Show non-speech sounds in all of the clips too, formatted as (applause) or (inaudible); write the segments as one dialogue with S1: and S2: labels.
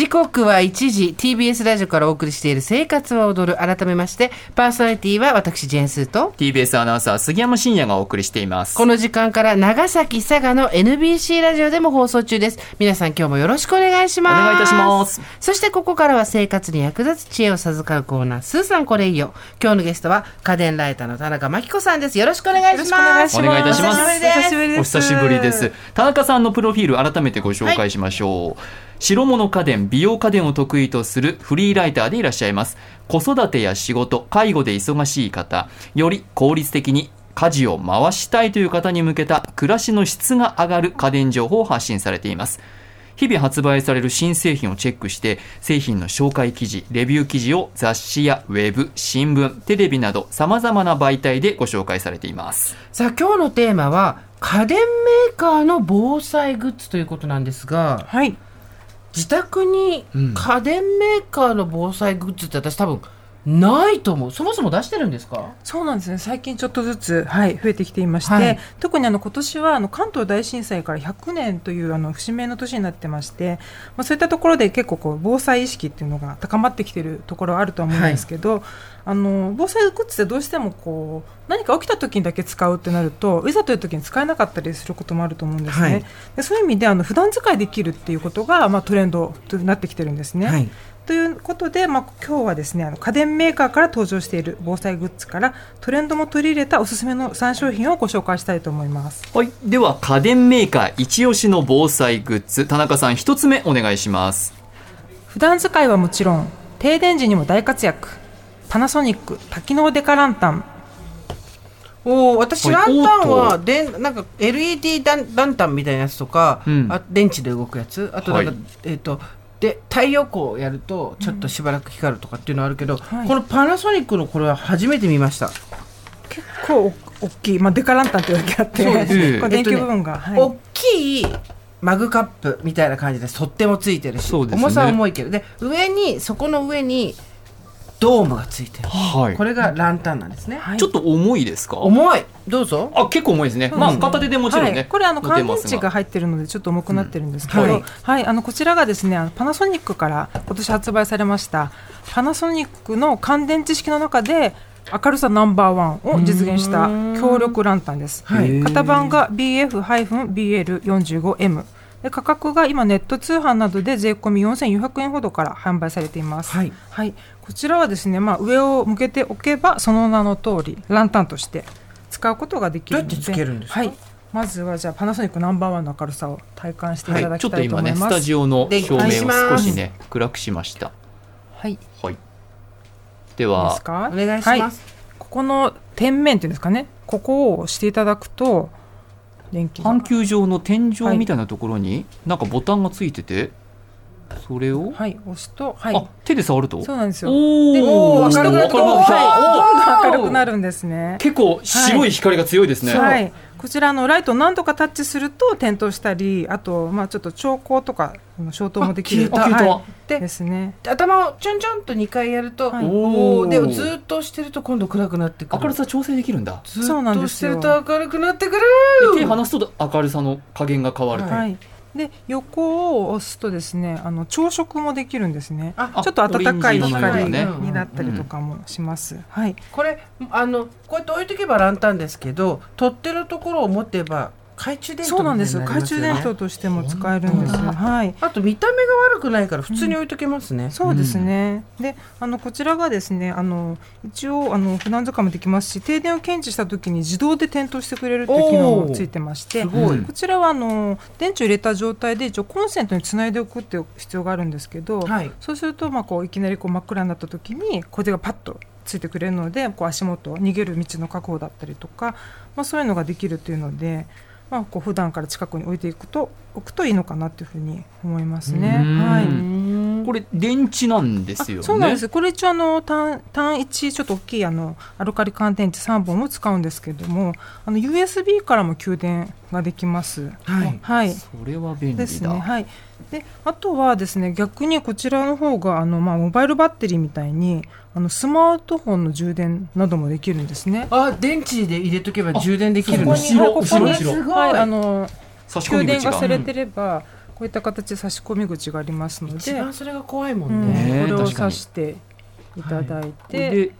S1: 時刻は1時 TBS ラジオからお送りしている生活は踊る。改めましてパーソナリティは私ジェンスーと。
S2: TBS アナウンサー杉山真也がお送りしています。
S1: この時間から長崎佐賀の NBC ラジオでも放送中です。皆さん今日もよろしくお願いします。
S2: お願いいたします。
S1: そしてここからは生活に役立つ知恵を授かるコーナースーさんこれいいよ。今日のゲストは家電ライターの田中真紀子さんです。よろしくお願いします。
S2: お願いいたします。
S1: お久しぶりです。
S2: お久しぶりです。田中さんのプロフィール改めてご紹介しましょう、はい白物家電、美容家電を得意とするフリーライターでいらっしゃいます。子育てや仕事、介護で忙しい方、より効率的に家事を回したいという方に向けた暮らしの質が上がる家電情報を発信されています。日々発売される新製品をチェックして製品の紹介記事レビュー記事を雑誌やウェブ新聞テレビなどさまざまな媒体でご紹介されています
S1: さあ今日のテーマは家電メーカーの防災グッズということなんですが
S3: はい
S1: 自宅に家電メーカーの防災グッズって私多分ないと思う。そもそも出してるんですか？
S3: そうなんですね。最近ちょっとずつ、はい、増えてきていまして、はい、特にあの今年はあの関東大震災から100年というあの節目の年になってまして、まあ、そういったところで結構こう防災意識っていうのが高まってきているところはあると思うんですけど、はい、あの防災グッズってどうしてもこう何か起きた時にだけ使うってなるといざという時に使えなかったりすることもあると思うんですね。はい、でそういう意味であの普段使いできるっていうことが、まあ、トレンドとなってきてるんですね。ということで、まあ、今日はですねあの家電メーカーから登場している防災グッズからトレンドも取り入れたおすすめの3商品をご紹介したいと思います、
S2: はい、では家電メーカー一押しの防災グッズ。田中さん一つ目お願いします。
S3: 普段使いはもちろん停電時にも大活躍。パナソニック多機能デカランタン。
S1: お私、ランタンはでなんか LED ランランタンみたいなやつとか、うん、あ電池で動くやつ。あとなんか、はい、えっ、ー、とで太陽光をやるとちょっとしばらく光るとかっていうのはあるけど、うんはい、このパナソニックのこれは初めて見ました。
S3: 結構大きい、まあ、デカランタンというだけあってそうです、ね、電球部分が、
S1: はい、大きいマグカップみたいな感じで取っ手もついてるし、ね、重さは重いけどで上にそこの上にドームがついてる、はい、これがランタンなんですね、
S2: はい、ちょっと重いですか？
S1: 重い。どうぞ。
S2: あ結構重いですね、うん、まあ片手でもちろんね、はい、
S3: これあの乾電池が入ってるのでちょっと重くなってるんですけど、うん、はい、はい、あのこちらがですねパナソニックから今年発売されましたパナソニックの乾電池式の中で明るさナンバーワンを実現した強力ランタンです、型番が BF-BL45M で価格が今ネット通販などで税込み4400円ほどから販売されています、はい、はい、こちらはですね、まあ、上を向けておけばその名の通りランタンとして使うことができるので。
S1: どうやってつけるんですか、
S3: はい。まずはじゃあパナソニックナンバーワンの明るさを体感していただきたいと思います、はい、
S2: ちょっと今ねスタジオの照明を少しね暗くしました。
S3: はい、
S2: はい、では
S1: お願いします、はい、
S3: ここの点面っていうんですかね。ここを押していただくと電気
S2: 半球状の天井みたいなところに、なんかボタンがついててそれを？
S3: はい押すと、はい、
S2: あ手で触ると？
S3: そうなんですよ。
S2: お
S3: お明るくなると、はい、どんどん明るくなるんですね。
S2: 結構白い光が強いですね、
S3: はい、はいこちらのライトを何度かタッチすると点灯したりあとまあちょっと調光とか消灯もできる
S2: 消えた、
S3: は？い、ですね。
S1: 頭をちょんちょんと2回やると、はい、おでもずっとしてると今度暗くなってくる。
S2: 明るさ調整できるんだ。
S1: ずっとしてると明るくなってくる。
S2: 手離すと明るさの加減が変わる
S3: はい、で横を押すとですねあの朝食もできるんですね。ちょっと暖かい光になったりとかもします、うん、はい。
S1: これあのこうやって置いとけばランタンですけど取っ手のところを持てば懐中電灯、
S3: ね、そうなんです。懐中電灯としても使えるんですはい。
S1: あと見た目が悪くないから普通に置いとけますね、
S3: うん、そうですね、うん、であのこちらがですねあの一応あの普段使いもできますし停電を検知した時に自動で点灯してくれるっていう機能もついてましてこちらはあの電池を入れた状態で一応コンセントにつないでおくっていう必要があるんですけど、はい、そうするとまあこういきなりこう真っ暗になった時にこれがパッとついてくれるのでこう足元逃げる道の確保だったりとか、まあ、そういうのができるっていうので。まあ、こう普段から近くに置いていくと置くといいのかなというふうに思いますね。はい、
S2: これ電池なんですよね。
S3: そうなんです。これ一応あの単単一ちょっと大きいあのアルカリ乾電池三本を使うんですけども、あの USB からも給電ができます。
S1: はい。
S3: はい。
S2: それは便利だ。
S3: ですね。はい。であとはですね逆にこちらの方があのまあモバイルバッテリーみたいにあのスマートフォンの充電などもできるんですね。
S1: あ、電池で入れとけば充電できる
S3: ここに
S2: 後ろ
S3: ここに
S2: 後ろ
S3: はいあの
S2: 差し込み口が
S3: 給電がされてれば、ういった形で差し込み口がありますので
S1: 一番それが怖いもんね、
S3: うん、これを挿していただいて、はい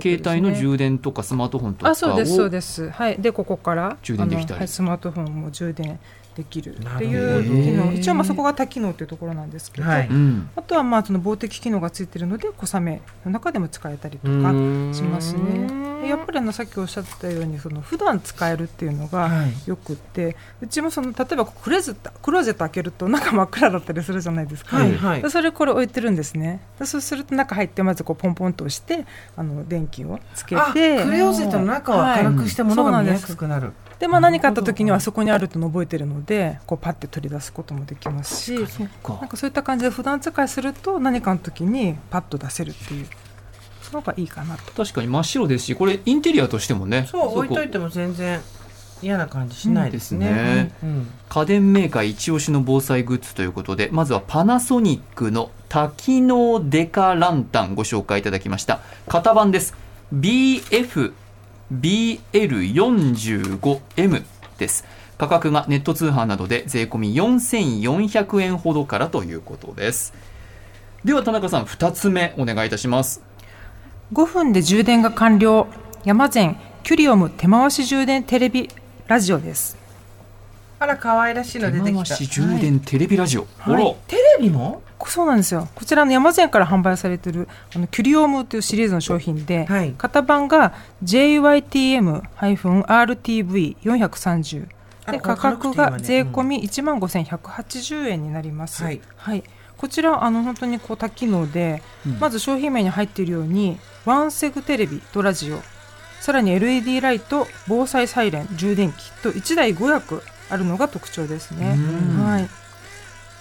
S2: 携帯の充電とかスマートフォンとか
S3: あそうですそうです。はい。でここから
S2: 充電できたり、
S3: はい、スマートフォンも充電できるっていう機能。一応まあそこが多機能というところなんですけど、はい、あとはまあその防滴機能がついているので小雨の中でも使えたりとかしますね。やっぱりあのさっきおっしゃったようにその普段使えるっていうのがよくて、はい、うちもその例えばクレゼクローゼット開けると中真っ暗だったりするじゃないですか、はいはい、それこれ置いてるんですね。そうすると中入ってまずこうポンポンと押してあの電気をつけて。ク
S1: ローゼットの中を明るくして物が見やすくなる、はい
S3: で、まあ、何かあった時にはそこにあると覚えてるのでこうパッて取り出すこともできますしなんかそういった感じで普段使いすると何かの時にパッと出せるっていうのがいいかなと。
S2: 確かに真っ白ですしこれインテリアとしてもね
S1: そう置いといても全然嫌な感じしないですね
S2: ねうん、家電メーカー一押しの防災グッズということでまずはパナソニックの多機能デカランタンご紹介いただきました型番です BF BL45M です。価格がネット通販などで税込み4400円ほどからということです。では田中さん、2つ目お願いいたします。
S3: 5分で充電が完了。山善キュリオム手回し充電テレビラジオです。
S1: あら可愛らしいの出てきた。手回し
S2: 充電テレビラジオ。
S1: はい、テレビも？
S3: そうなんですよ。こちらの山善から販売されているあのキュリオムというシリーズの商品で、はい、型番が JYTM-RTV430 で価格が税込み1万5180円になります、はい、はい、こちらあの本当にこう多機能で、うん、まず商品名に入っているようにワンセグテレビとラジオさらに LED ライト防災サイレン充電器と1台5役あるのが特徴ですね。はい。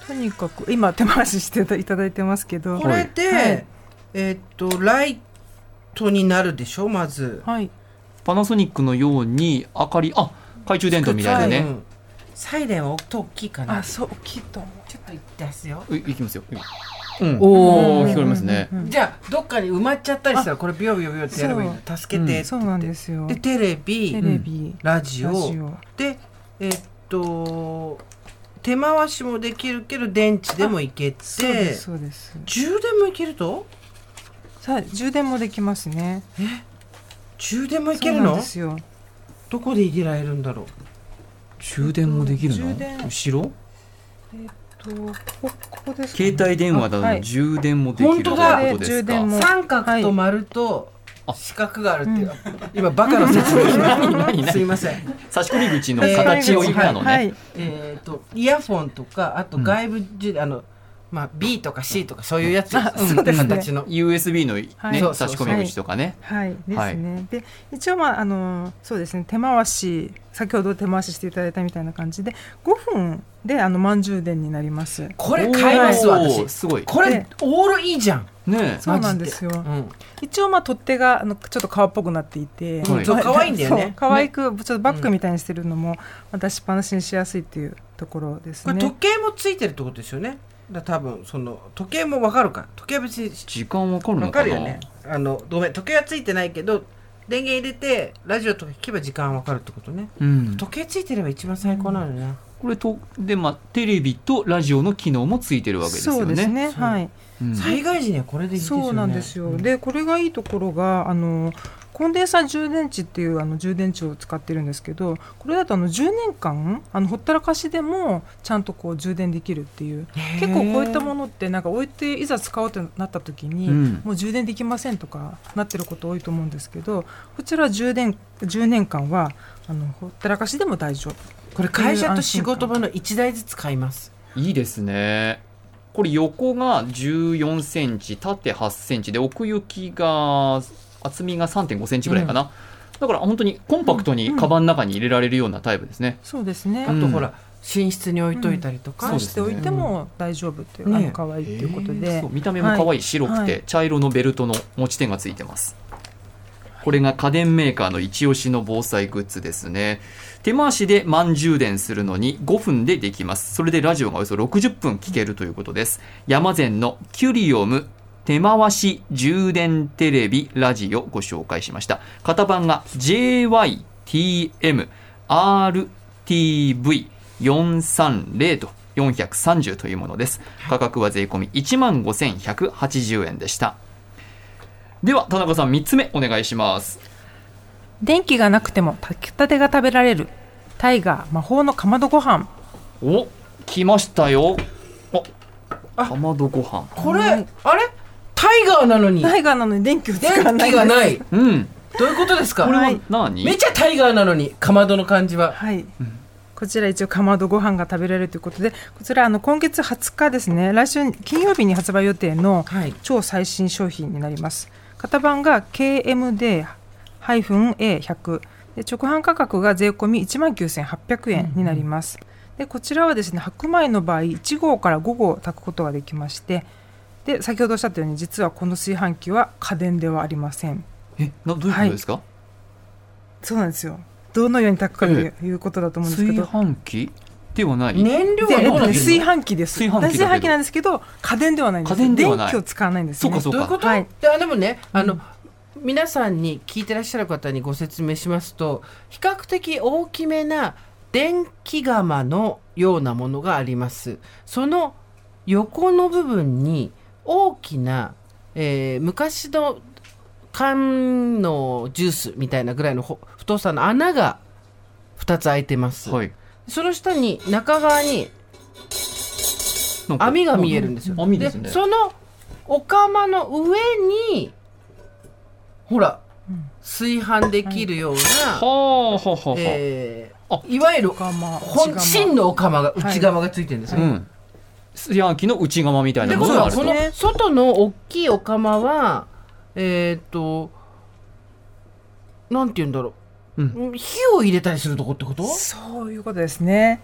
S3: とにかく今手回ししていただいてますけど。
S1: これで、はい、えー、っとライトになるでしょ？まず、
S3: はい、
S2: パナソニックのように明かりあ懐中電灯みたいなね、う。ん、
S1: サイレン音大きいかな。
S3: あそう大きいと
S1: ちょっとい出すよ
S2: いきますよ、うん、おお聞こえますね、
S1: じゃあどっかに埋まっちゃったりしたらこれビヨビヨビヨってやればいいの助けて、
S3: そうなんですよ。
S1: でテレビテレビ、ラジオ。でえー、っと手回しもできるけど電池でもいけて。そう
S3: ですそうです。
S1: 充電もいけると？
S3: さあ充電もできますね。
S1: え？充電もいけるの？ですよ。どこで入れられるんだろう？
S2: 充電もできるの？後ろ？
S3: えっとここです、
S2: ね、携帯電話だと充電もできる、はい、
S1: 本当だ。充電も。三角と丸と、四角があるっていう、今バカの説明すいません。
S2: 差し込み口の形を言ったのね、はい。
S1: えっ、とイヤフォンとかあと外部じ、うん、あのまあ B とか C とかそういうやつ、(laughs)
S3: そうですね、形
S2: の USB のね、はい、差し込み口とかね。
S3: はい、ですね、で一応まああのそうですね。手回し先ほど手回ししていただいたみたいな感じで5分であの満充電になります。
S1: これ買います私。
S2: すごい。
S1: これオールいいじゃん。
S2: ね
S3: そうなんですよ、うん、一応まあ取っ手があのちょっと革っぽくなっていて、
S1: はい、可愛いんだよね。
S3: 可愛くちょっとバッグみたいにしてるのも、出しっぱなしにしやすいっていうところですね。
S1: 時計もついてるってことですよねだ多分その時計も分かるか。時計は別に
S2: 時間分かるの
S1: かな？分かるよね。あのごめん。時計はついてないけど電源入れてラジオとか聞けば時間分かるってことね、うん、時計ついてれば一番最高なのね、うん、
S2: これとでまあテレビとラジオの機能もついてるわけですよね。
S3: そうですね。はい、
S1: うん、災害時にはこれでいいですよね。
S3: そうなんですよ、でこれがいいところがあのコンデンサー充電池っていうあの充電池を使ってるんですけどこれだとあの10年間あのほったらかしでもちゃんとこう充電できるっていう結構こういったものってなんか置いていざ使おうってなった時に、うん、もう充電できませんとかなってること多いと思うんですけどこちら充電10年間はあのほったらかしでも大丈夫。
S1: これ会社と仕事場の1台ずつ買います。
S2: いいですね。これ横が14センチ縦8センチで奥行きが厚みが3.5センチぐらいかな、うん、だから本当にコンパクトにカバンの中に入れられるようなタイプですね、
S3: そうですね。
S1: あとほら、寝室に置いといたりとか、
S3: うん、しておいても大丈夫っていう、ね、可愛いっていうことで、
S2: 見た目も可愛い白くて、茶色のベルトの持ち手がついてます。これが家電メーカーの一押しの防災グッズですね。手回しで満充電するのに5分でできます。それでラジオがおよそ60分聞けるということです。山善のキュリオム手回し充電テレビラジオご紹介しました。型番が JYTMRTV430 と430というものです。価格は税込み1万5180円でした。では田中さん3つ目お願いします。
S3: 電気がなくても炊きたてが食べられる。タイガー魔法のかまどご飯。
S2: お来ましたよ。あかまどご飯。
S1: これ、あれ？タイガーなのに。
S3: タイガーなのに電気を使わ
S1: 電
S3: ない。
S1: 気がない。
S2: うん。
S1: どういうことですか？
S2: これ
S3: は
S2: はい何、
S1: めっちゃタイガーなのにかまどの感じは。
S3: はい、こちら一応かまどご飯が食べられるということでこちらあの今月20日ですね。来週金曜日に発売予定の
S1: はい。
S3: 超最新商品になります。型番が KMD-A100 で直販価格が税込み1万9800円になります、でこちらはですね白米の場合1合から5合炊くことができましてで先ほどおっしゃったように実はこの炊飯器は家電ではありません。
S2: えなどういうことですか、
S3: そうなんですよ。どのように炊くかという,、いうことだと思うんですけ
S2: 炊
S3: ど
S2: 飯器ではない、
S1: 燃料
S3: でえっとね、
S1: はどうなって
S3: 炊
S1: るの
S3: 飯器です。
S2: 炊飯器
S3: なんですけど家電ではないんです
S2: 家電ではない。
S3: 電気を使わないんですね。
S2: そうかそうか。
S1: どういうこと、
S3: はい。
S1: であでもねあの、皆さんに聞いてらっしゃる方にご説明しますと比較的大きめな電気釜のようなものがあります。その横の部分に大きな、えー昔の缶のジュースみたいなぐらいのほ太さの穴が2つ開いてます、
S2: はい。
S1: その下に中側に網が見えるんですよ。
S2: 網ですね。
S1: そのお釜の上にほら、炊飯できるような、
S2: はあはあはあはあ、
S1: え
S2: あ
S1: ーいわゆる
S3: 釜
S1: 本真のお釜が内釜がついてるんですよ。
S2: うん炊飯器の内釜みたい
S1: で
S2: なものがあると。
S1: このこの外の大きいお釜はえーっとなんて言うんだろう、
S2: うん。
S1: 火を入れたりするとこってこと？
S3: そういうことですね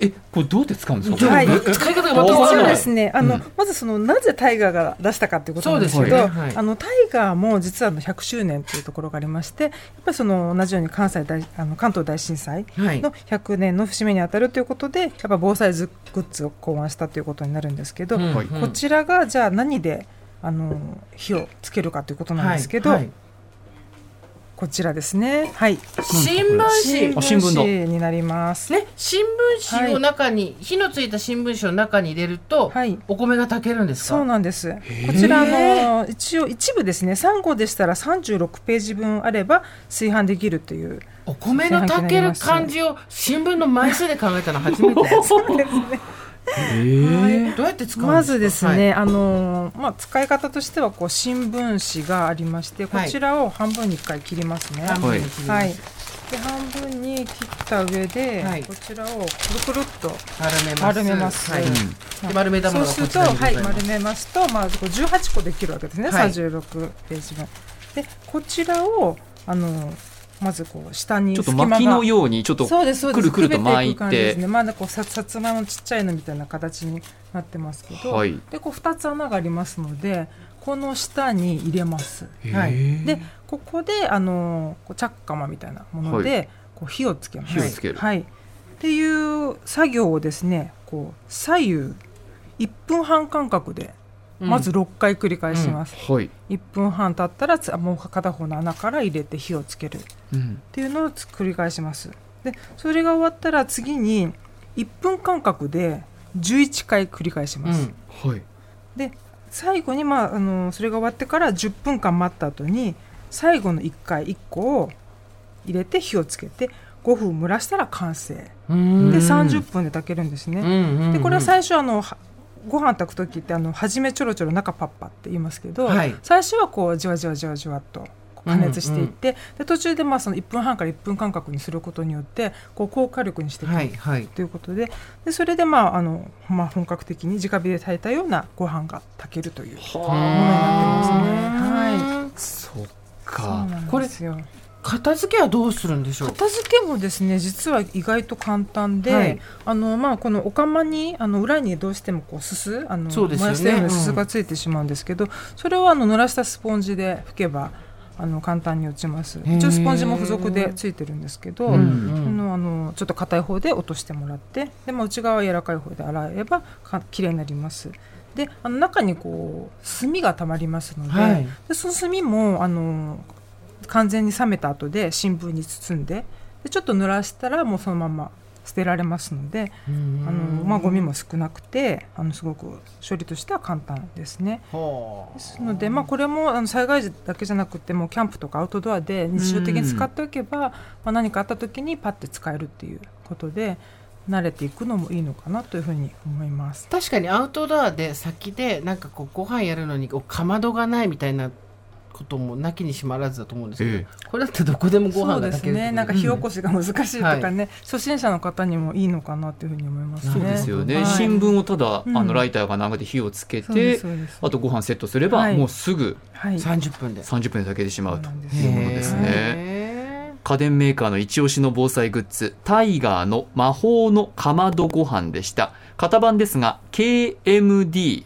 S2: えこれどうやって使うんですか、
S3: はい
S1: 使い方がまた
S2: わ
S3: 一応
S1: わからない。
S3: ですね、あの、
S2: うん。
S3: まずそのなぜタイガーが出したかっていうことなんですけど、
S1: ね。はい。
S3: あのタイガーも実はあの100周年というところがありまして、やっぱりその同じように関西大あの関東大震災
S1: はい。
S3: の100年の節目にあたるということで、やっぱ防災グッズを考案したということになるんですけど、
S1: うん。
S2: はい。
S3: こちらがじゃあ何であの火をつけるかということなんですけど、
S1: はい。はい
S3: こちらですね。はい。
S1: 新聞紙
S2: あ新聞だ
S3: になります。
S1: ね、新聞紙を中に、火のついた新聞紙を中に入れると、
S3: はい
S1: お米が炊けるんですか？
S3: そうなんです。こちらあの一応一部ですね、3号でしたら36ページ分あれば炊飯できるという。
S1: お米の炊ける感じを新聞の枚数で考えたの初めて (laughs)
S3: そうですね。
S2: え
S1: どうやって使うん
S3: まずですね、
S1: はい。
S3: あのまあ使い方としてはこう新聞紙がありまして、こちらを半分に一回切りますね。
S1: 半分に切ります。
S3: はい。で半分に切った上で、
S1: はい。
S3: こちらをくるくるっと
S1: 丸めます。
S3: 丸めます。
S1: はい。丸めたも
S3: そうすると、はい丸めますと、まあ、こう18個できるわけですね、
S1: はい。
S3: 36ページ分。で、こちらを、あの、まずこう下に
S2: ちょっと巻きのようにちょっとくるくると巻い
S3: てです
S2: て。
S3: ね、まだこうささつまいもちっちゃいのみたいな形になってますけど、
S2: はい。
S3: でこう2つ穴がありますのでこの下に入れます。
S1: はい。
S3: でここであのこうチャッカマみたいなもので、
S2: は
S3: こう火をつけます。
S2: 火をつける。
S3: はい、っていう作業をですねこう左右1分半間隔でまず6回繰り返します、
S2: はい、
S3: 1分半経ったらつもう片方の穴から入れて火をつける。
S2: うん。
S3: っていうのをつ繰り返します。でそれが終わったら次に1分間隔で11回繰り返します、
S1: うん。
S2: はい。
S3: で最後に、まあ、あのそれが終わってから10分間待った後に最後の1回1個を入れて火をつけて5分蒸らしたら完成。
S1: うん。
S3: で30分で炊けるんですね、
S1: うんうんうん。
S3: でこれは最初あのはご飯炊く時ってあの初めちょろちょろ中パッパって言いますけど、
S1: はい。
S3: 最初はこうじわじわじわじわっと加熱していって、で途中でまあその1分半から1分間隔にすることによってこう高火力にしていく、
S1: はいはい。
S3: ということででそれでまああの、まあ、本格的に直火で炊いたようなご飯が炊けるというものになってますね。はい。
S2: そっか。
S1: これ
S3: ですよ
S1: 片付けはどうするんでしょう？
S3: 片付けもですね実は意外と簡単で、
S1: はい。
S3: あのまあ、このお釜にあの裏にどうしてもこうすすあの
S1: そうですよね。
S3: 燃やしたような
S1: うん。
S3: すすがついてしまうんですけど、それをあの濡らしたスポンジで拭けばあの簡単に落ちます。
S1: ー。
S3: 一応スポンジも付属でついてるんですけど、
S1: うん
S3: あ
S1: うん。
S3: のあのちょっと硬い方で落としてもらってで、まあ、内側は柔らかい方で洗えばか綺麗になります。であの中にこう炭がたまりますので,、
S1: はい。
S3: でその炭もあの完全に冷めた後で新聞に包んででちょっと濡らしたらもうそのまま捨てられますのであの、まあ、ゴミも少なくてあのすごく処理としては簡単ですね。ですので、まあ、これもあの災害時だけじゃなくてもキャンプとかアウトドアで日常的に使っておけば、まあ、何かあった時にパッて使えるっていうことで。慣れていくのもいいのかなというふうに思います
S1: 確かにアウトドアで先でなんかこうご飯やるのにかまどがないみたいなこともなきにしまらずだと思うんですけど、ええ、これだってどこでもご飯が炊ける
S3: ね。なんか火起こしが難しいとかね、うん。はい、初心者の方にもいいのかなというふうに思いますね。
S2: そうですよね、はい、新聞をただ、あのライターが長で火をつけて、あとご飯セットすれば、はい、もうすぐ
S1: 30分で。
S2: 30分で炊けてしまうというものですね。家電メーカーの一押しの防災グッズタイガーの魔法のかまどご飯でした。型番ですが KMD-A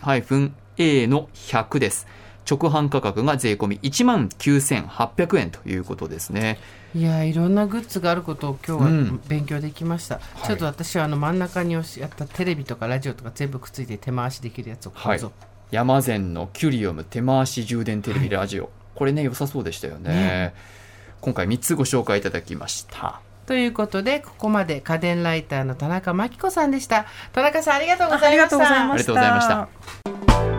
S2: の100です直販価格が税込み1万9800円ということですね。
S1: いやいろんなグッズがあることを今日は勉強できました、うん、ちょっと私はあの真ん中にやったテレビとかラジオとか全部くっついて手回しできるやつを買うぞ、はい、
S2: 山善のキュリオム手回し充電テレビラジオ、はい、これね良さそうでしたよね、ね、今回3つご紹介いただきました。
S1: ということでここまで家電ライターの田中真紀子さんでした。田中さんありがとうございました。
S2: ありがとうございました